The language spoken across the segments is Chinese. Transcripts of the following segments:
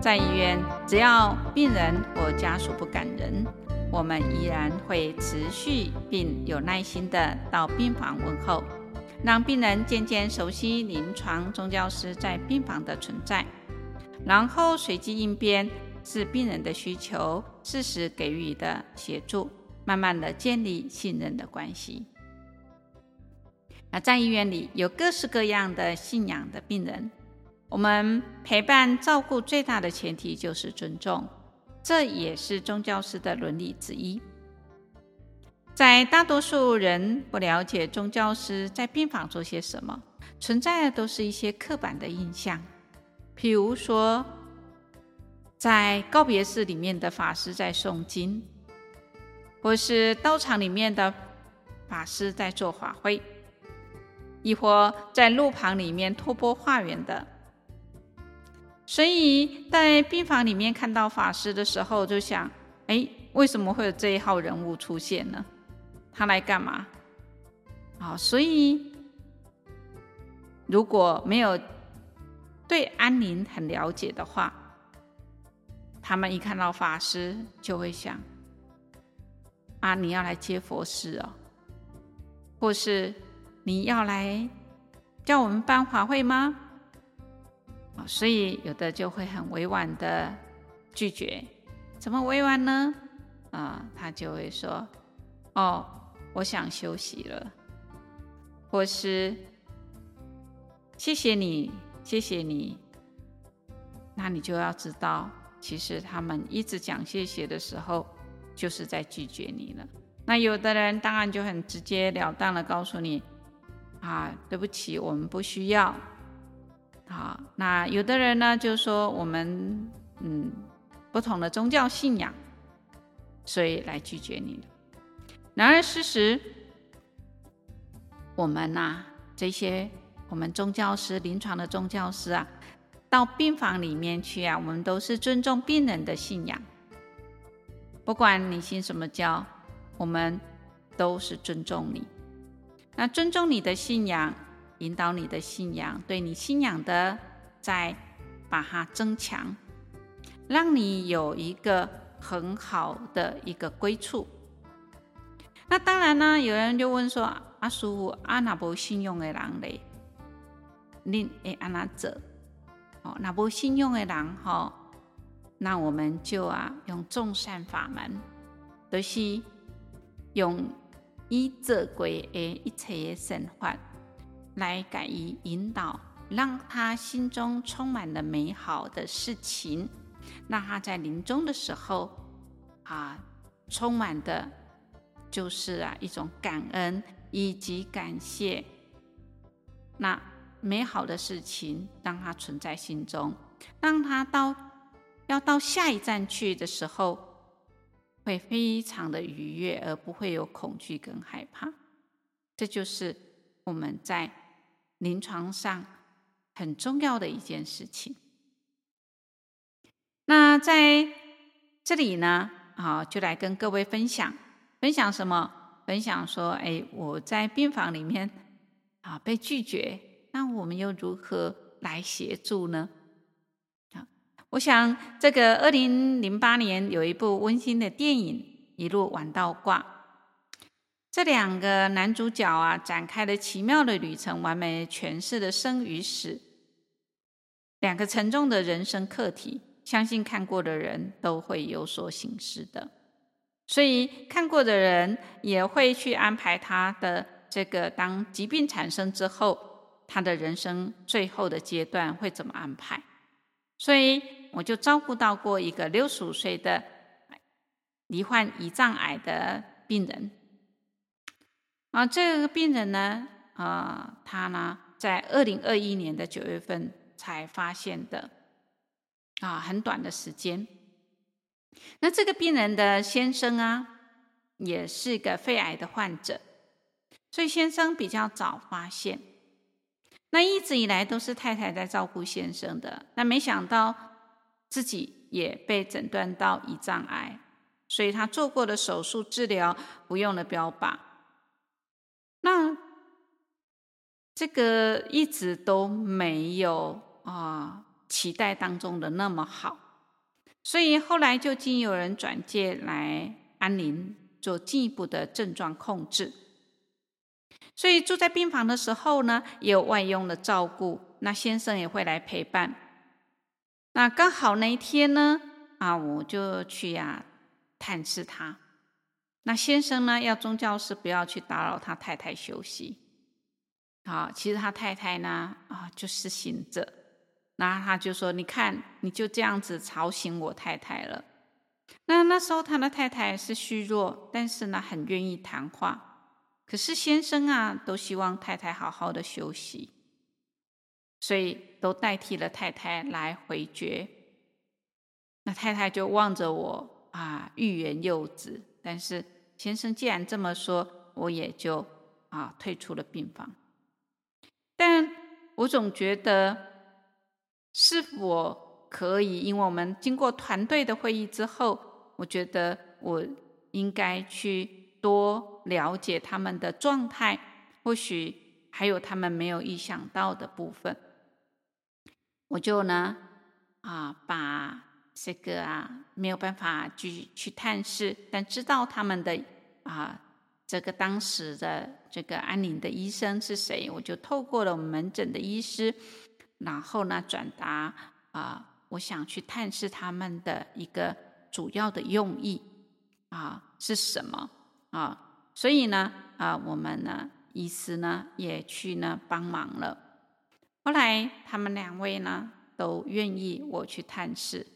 在医院，只要病人或家属不赶人，我们依然会持续并有耐心的到病房问候，让病人渐渐熟悉临床宗教师在病房的存在，然后随机应变，视病人的需求，适时给予的协助，慢慢的建立信任的关系。那在医院里有各式各样的信仰的病人。我们陪伴照顾最大的前提就是尊重，这也是宗教师的伦理之一。在大多数人不了解宗教师在病房做些什么，存在的都是一些刻板的印象，譬如说，在告别式里面的法师在诵经，或是道场里面的法师在做法会，亦或在路旁里面托钵化缘的。所以在病房里面看到法师的时候，就想：哎，为什么会有这一号人物出现呢？他来干嘛？啊，所以如果没有对安宁很了解的话，他们一看到法师就会想：啊，你要来接佛事哦，或是你要来叫我们办法会吗？所以有的就会很委婉的拒绝，怎么委婉呢？啊，他就会说：“哦，我想休息了。”或是“谢谢你，谢谢你。”那你就要知道，其实他们一直讲谢谢的时候，就是在拒绝你了。那有的人当然就很直截了当的告诉你：“啊，对不起，我们不需要。”好，那有的人呢，就说我们嗯不同的宗教信仰，所以来拒绝你。然而事实，我们呐、这些我们宗教师、临床的宗教师啊，到病房里面去啊，我们都是尊重病人的信仰，不管你信什么教，我们都是尊重你。那尊重你的信仰。引导你的信仰，对你信仰的再把它增强，让你有一个很好的一个归处。那当然呢，有人就问说：“阿叔，阿那不信用的人嘞，你会安那做？哦，那不信用的人哈，那我们就啊用众善法门，就是用以做过的一切的善法。”来改以引导，让他心中充满了美好的事情，让他在临终的时候啊，充满的，就是啊一种感恩以及感谢。那美好的事情让他存在心中，让他到要到下一站去的时候，会非常的愉悦，而不会有恐惧跟害怕。这就是我们在。临床上很重要的一件事情。那在这里呢，啊，就来跟各位分享，分享什么？分享说，哎，我在病房里面啊被拒绝，那我们又如何来协助呢？啊，我想这个二零零八年有一部温馨的电影《一路玩到挂》。这两个男主角啊，展开了奇妙的旅程，完美诠释了生与死两个沉重的人生课题。相信看过的人都会有所醒思的，所以看过的人也会去安排他的这个，当疾病产生之后，他的人生最后的阶段会怎么安排。所以我就照顾到过一个六十五岁的罹患胰脏癌的病人。啊，这个病人呢，啊，他呢，在二零二一年的九月份才发现的，啊，很短的时间。那这个病人的先生啊，也是个肺癌的患者，所以先生比较早发现。那一直以来都是太太在照顾先生的，那没想到自己也被诊断到胰脏癌，所以他做过的手术治疗，不用了标靶。那这个一直都没有啊，期待当中的那么好，所以后来就经有人转介来安宁做进一步的症状控制。所以住在病房的时候呢，也有外佣的照顾，那先生也会来陪伴。那刚好那一天呢，啊，我就去呀、啊、探视他。那先生呢，要宗教师不要去打扰他太太休息。啊，其实他太太呢，啊，就是醒着。那他就说：“你看，你就这样子吵醒我太太了。”那那时候他的太太是虚弱，但是呢，很愿意谈话。可是先生啊，都希望太太好好的休息，所以都代替了太太来回绝。那太太就望着我啊，欲言又止。但是先生既然这么说，我也就啊退出了病房。但我总觉得，是否可以？因为我们经过团队的会议之后，我觉得我应该去。多了解他们的状态，或许还有他们没有意想到的部分。我就呢，啊，把这个啊没有办法去去探视，但知道他们的啊这个当时的这个安宁的医生是谁，我就透过了我们门诊的医师，然后呢转达啊，我想去探视他们的一个主要的用意啊是什么。啊，所以呢，啊，我们呢，医师呢也去呢帮忙了。后来他们两位呢都愿意我去探视。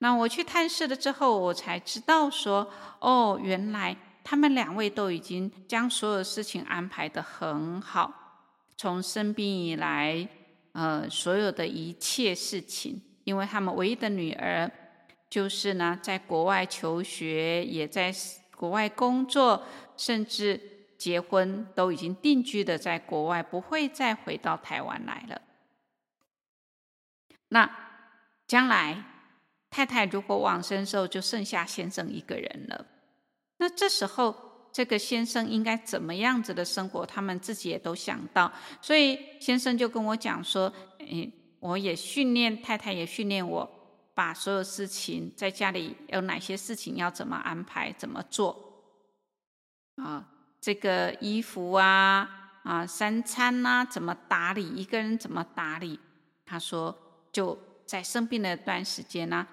那我去探视了之后，我才知道说，哦，原来他们两位都已经将所有事情安排的很好。从生病以来，呃，所有的一切事情，因为他们唯一的女儿就是呢在国外求学，也在。国外工作，甚至结婚，都已经定居的在国外，不会再回到台湾来了。那将来太太如果往生的时候，就剩下先生一个人了。那这时候，这个先生应该怎么样子的生活？他们自己也都想到，所以先生就跟我讲说：“诶，我也训练太太，也训练我。”把所有事情在家里有哪些事情要怎么安排，怎么做啊？这个衣服啊啊，三餐啊，怎么打理？一个人怎么打理？他说就在生病的那段时间呢，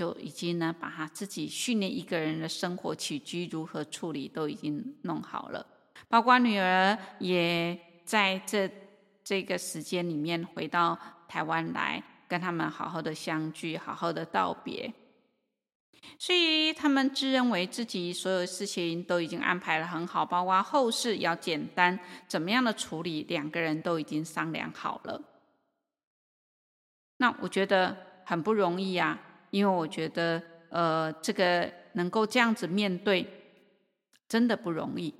就已经呢把他自己训练一个人的生活起居如何处理都已经弄好了，包括女儿也在这这个时间里面回到台湾来。跟他们好好的相聚，好好的道别，所以他们自认为自己所有事情都已经安排得很好，包括后事要简单，怎么样的处理，两个人都已经商量好了。那我觉得很不容易啊，因为我觉得，呃，这个能够这样子面对，真的不容易。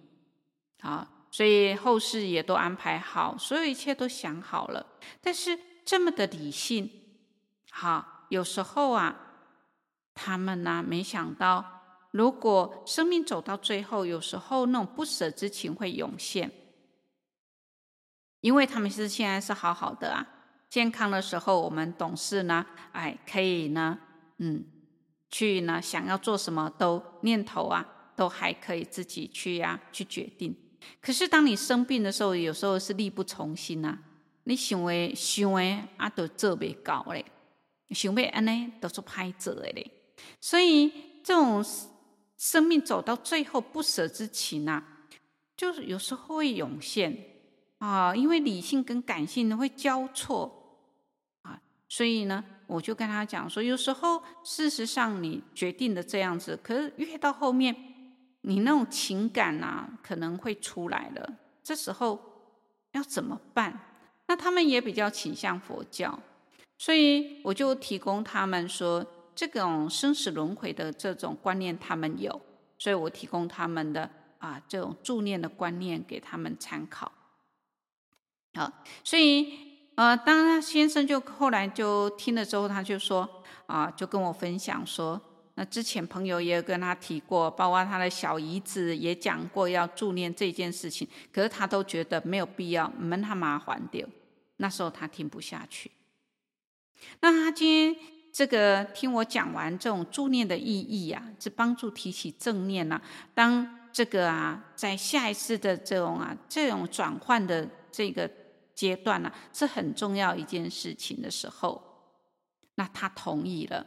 好，所以后事也都安排好，所有一切都想好了，但是这么的理性。好，有时候啊，他们呢、啊，没想到，如果生命走到最后，有时候那种不舍之情会涌现，因为他们是现在是好好的啊，健康的时候，我们懂事呢，哎，可以呢，嗯，去呢，想要做什么都念头啊，都还可以自己去呀、去决定。可是当你生病的时候，有时候是力不从心啊，你想为想为啊，都做不到嘞。想为安呢，都是拍折的嘞。所以这种生命走到最后不舍之情啊，就是有时候会涌现啊，因为理性跟感性呢会交错啊，所以呢，我就跟他讲说，有时候事实上你决定的这样子，可是越到后面，你那种情感啊可能会出来了，这时候要怎么办？那他们也比较倾向佛教。所以我就提供他们说，这种生死轮回的这种观念，他们有，所以我提供他们的啊这种助念的观念给他们参考。好，所以呃，当先生就后来就听了之后，他就说啊，就跟我分享说。那之前朋友也有跟他提过，包括他的小姨子也讲过要助念这件事情，可是他都觉得没有必要，闷他妈还掉。那时候他听不下去。那他今天这个听我讲完这种助念的意义啊，是帮助提起正念啊。当这个啊，在下一次的这种啊这种转换的这个阶段呢、啊，是很重要一件事情的时候，那他同意了。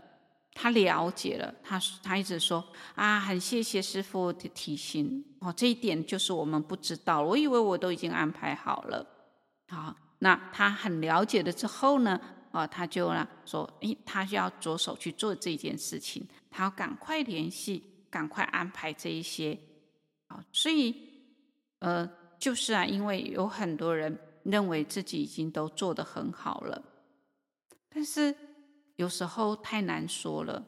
他了解了，他他一直说啊，很谢谢师傅的提醒哦，这一点就是我们不知道，我以为我都已经安排好了。好，那他很了解了之后呢，啊，他就呢说，诶，他就要着手去做这件事情，他要赶快联系，赶快安排这一些。啊，所以呃，就是啊，因为有很多人认为自己已经都做得很好了，但是。有时候太难说了，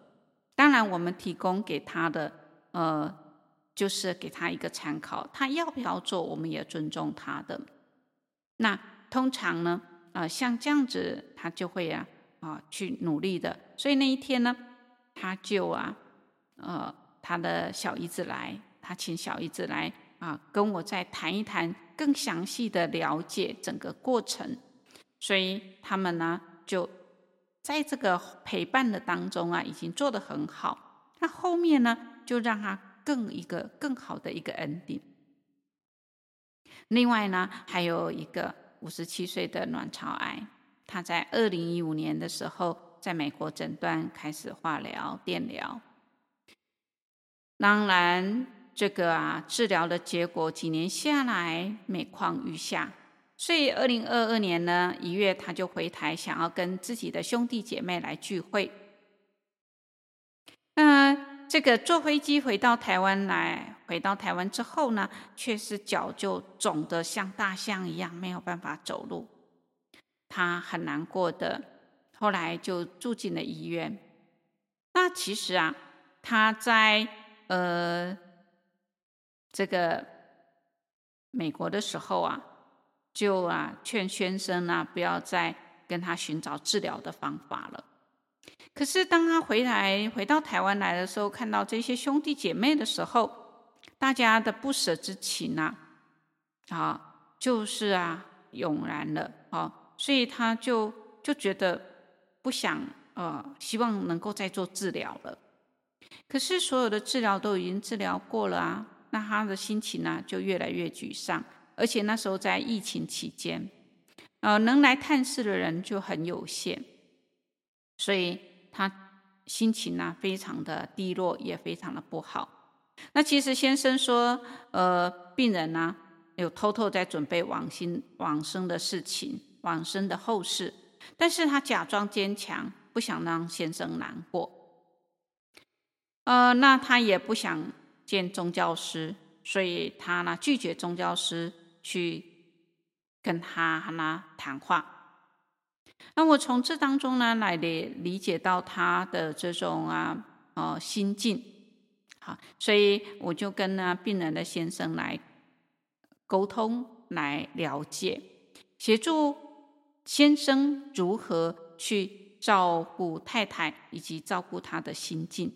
当然我们提供给他的，呃，就是给他一个参考，他要不要做，我们也尊重他的。那通常呢，啊、呃，像这样子，他就会啊，啊、去努力的。所以那一天呢，他就啊，呃，他的小姨子来，他请小姨子来啊、跟我再谈一谈，更详细的了解整个过程。所以他们呢，就。在这个陪伴的当中啊，已经做得很好。那后面呢，就让他更一个更好的一个 ending。另外呢，还有一个五十七岁的卵巢癌，他在二零一五年的时候，在美国诊断开始化疗、电疗。当然，这个啊治疗的结果几年下来，每况愈下。所以，二零二二年呢一月，他就回台，想要跟自己的兄弟姐妹来聚会。那这个坐飞机回到台湾来，回到台湾之后呢，却是脚就肿得像大象一样，没有办法走路。他很难过的，后来就住进了医院。那其实啊，他在呃这个美国的时候啊。就啊，劝先生啊，不要再跟他寻找治疗的方法了。可是当他回来，回到台湾来的时候，看到这些兄弟姐妹的时候，大家的不舍之情啊，啊，就是啊，涌然了啊，所以他就就觉得不想呃，希望能够再做治疗了。可是所有的治疗都已经治疗过了啊，那他的心情呢，就越来越沮丧。而且那时候在疫情期间，呃，能来探视的人就很有限，所以他心情呢非常的低落，也非常的不好。那其实先生说，呃，病人呢有偷偷在准备往生往生的事情，往生的后事，但是他假装坚强，不想让先生难过。呃，那他也不想见宗教师，所以他呢拒绝宗教师。去跟他和他谈话，那我从这当中呢来理理解到他的这种啊呃心境，好，所以我就跟呢病人的先生来沟通，来了解，协助先生如何去照顾太太以及照顾他的心境。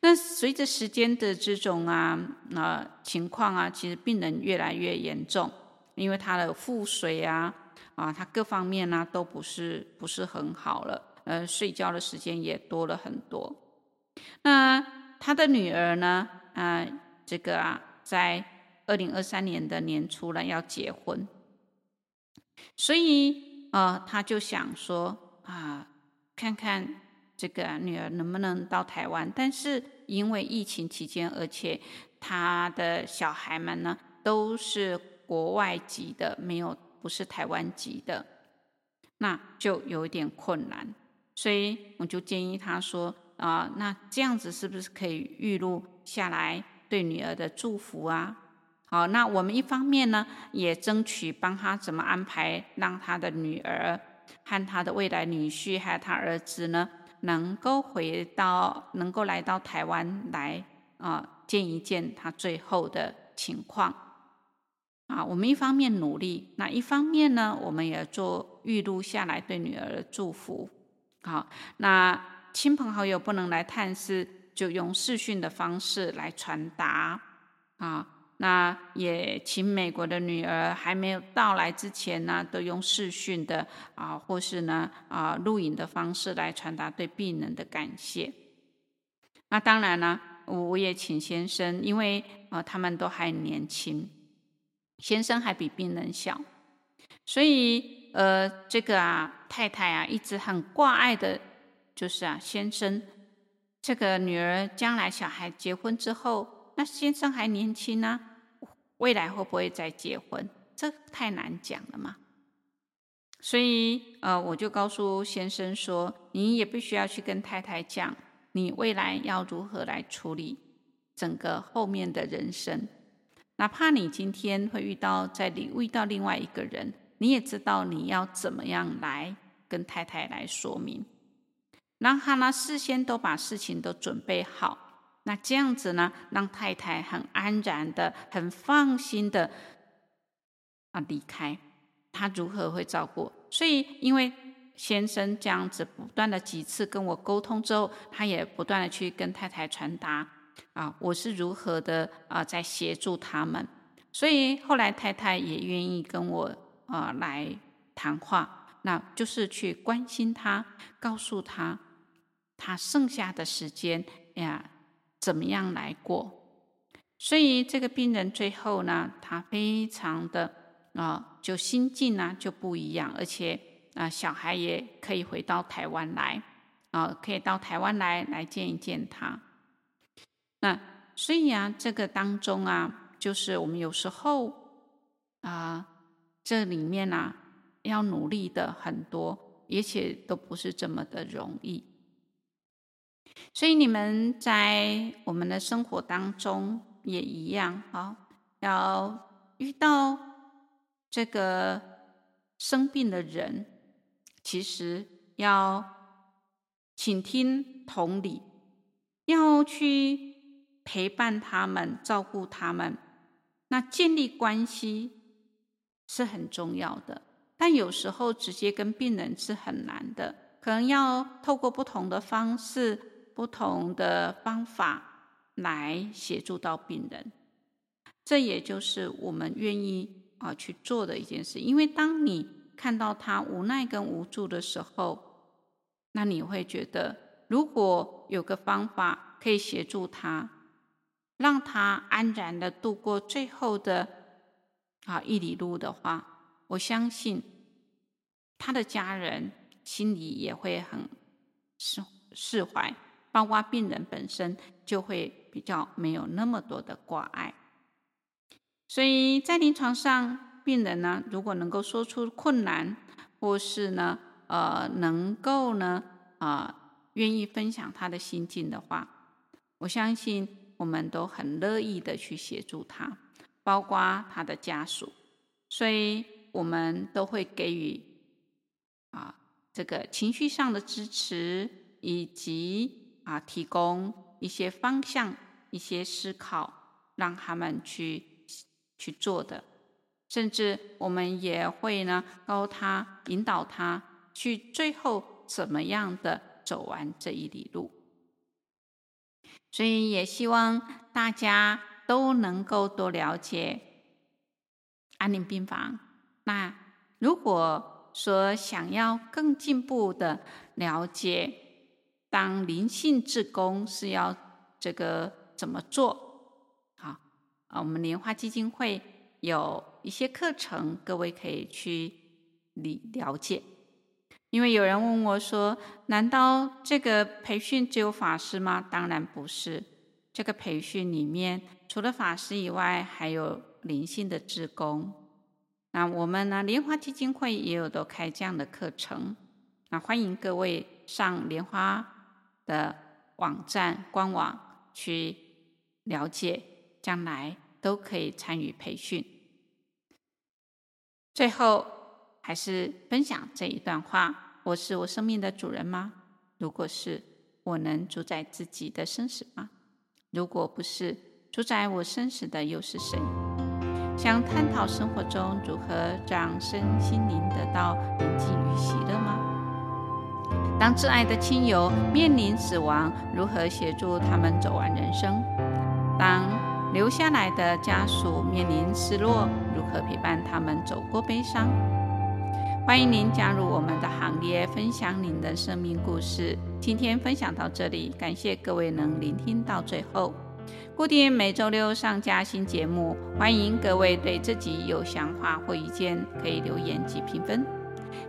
那随着时间的这种啊呃情况啊，其实病人越来越严重，因为他的腹水啊啊，他各方面呢、都不是不是很好了，呃，睡觉的时间也多了很多。那他的女儿呢，啊、这个啊，在二零二三年的年初呢要结婚，所以啊、呃，他就想说啊，看看。这个女儿能不能到台湾？但是因为疫情期间，而且他的小孩们呢都是国外籍的，没有不是台湾籍的，那就有一点困难。所以我就建议他说：啊、那这样子是不是可以预录下来对女儿的祝福啊？好，那我们一方面呢也争取帮他怎么安排，让他的女儿和他的未来女婿还有他儿子呢。能够回到，能够来到台湾来啊、见一见他最后的情况啊。我们一方面努力，那一方面呢，我们也做预录下来对女儿的祝福。好，那亲朋好友不能来探视，就用视讯的方式来传达啊。那也请美国的女儿还没有到来之前呢，都用视讯的啊，或是呢啊录影的方式来传达对病人的感谢。那当然呢，我也请先生，因为啊他们都还年轻，先生还比病人小，所以呃这个啊太太啊一直很挂碍的，就是啊先生这个女儿将来小孩结婚之后，那先生还年轻呢。未来会不会再结婚？这太难讲了嘛。所以，呃，我就告诉先生说，你也必须要去跟太太讲，你未来要如何来处理整个后面的人生。哪怕你今天会遇到在里遇到另外一个人，你也知道你要怎么样来跟太太来说明，让他呢事先都把事情都准备好。那这样子呢，让太太很安然的、很放心的啊离开。他如何会照顾？所以，因为先生这样子不断的几次跟我沟通之后，他也不断的去跟太太传达啊，我是如何的啊在协助他们。所以后来太太也愿意跟我啊来谈话，那就是去关心他，告诉他他剩下的时间呀。怎么样来过？所以这个病人最后呢，他非常的啊、就心境呢就不一样，而且啊、小孩也可以回到台湾来啊、可以到台湾来来见一见他。那所以啊，这个当中啊，就是我们有时候啊、这里面啊，要努力的很多，而且都不是这么的容易。所以你们在我们的生活当中也一样啊，要遇到这个生病的人，其实要倾听、同理，要去陪伴他们、照顾他们。那建立关系是很重要的，但有时候直接跟病人是很难的，可能要透过不同的方式。不同的方法来协助到病人，这也就是我们愿意啊去做的一件事。因为当你看到他无奈跟无助的时候，那你会觉得，如果有个方法可以协助他，让他安然的度过最后的啊一里路的话，我相信他的家人心里也会很释释怀。包括病人本身就会比较没有那么多的挂碍，所以在临床上，病人呢，如果能够说出困难，或是呢，呃，能够呢，啊、愿意分享他的心境的话，我相信我们都很乐意的去协助他，包括他的家属，所以我们都会给予啊这个情绪上的支持以及。啊，提供一些方向、一些思考，让他们去去做的，甚至我们也会呢，告他、引导他去最后怎么样的走完这一里路。所以也希望大家都能够多了解安宁病房。那如果说想要更进步的了解，当灵性志工是要这个怎么做？好啊，我们莲花基金会有一些课程，各位可以去理了解。因为有人问我说：“难道这个培训只有法师吗？”当然不是，这个培训里面除了法师以外，还有灵性的志工。那我们呢，莲花基金会也有都开这样的课程。那欢迎各位上莲花。的网站官网去了解，将来都可以参与培训。最后还是分享这一段话：我是我生命的主人吗？如果是，我能主宰自己的生死吗？如果不是，主宰我生死的又是谁？想探讨生活中如何让身心灵得到宁静与喜乐吗？当挚爱的亲友面临死亡，如何协助他们走完人生？当留下来的家属面临失落，如何陪伴他们走过悲伤？欢迎您加入我们的行列，分享您的生命故事。今天分享到这里，感谢各位能聆听到最后。固定每周六上架新节目，欢迎各位对自己有想法或意见可以留言及评分。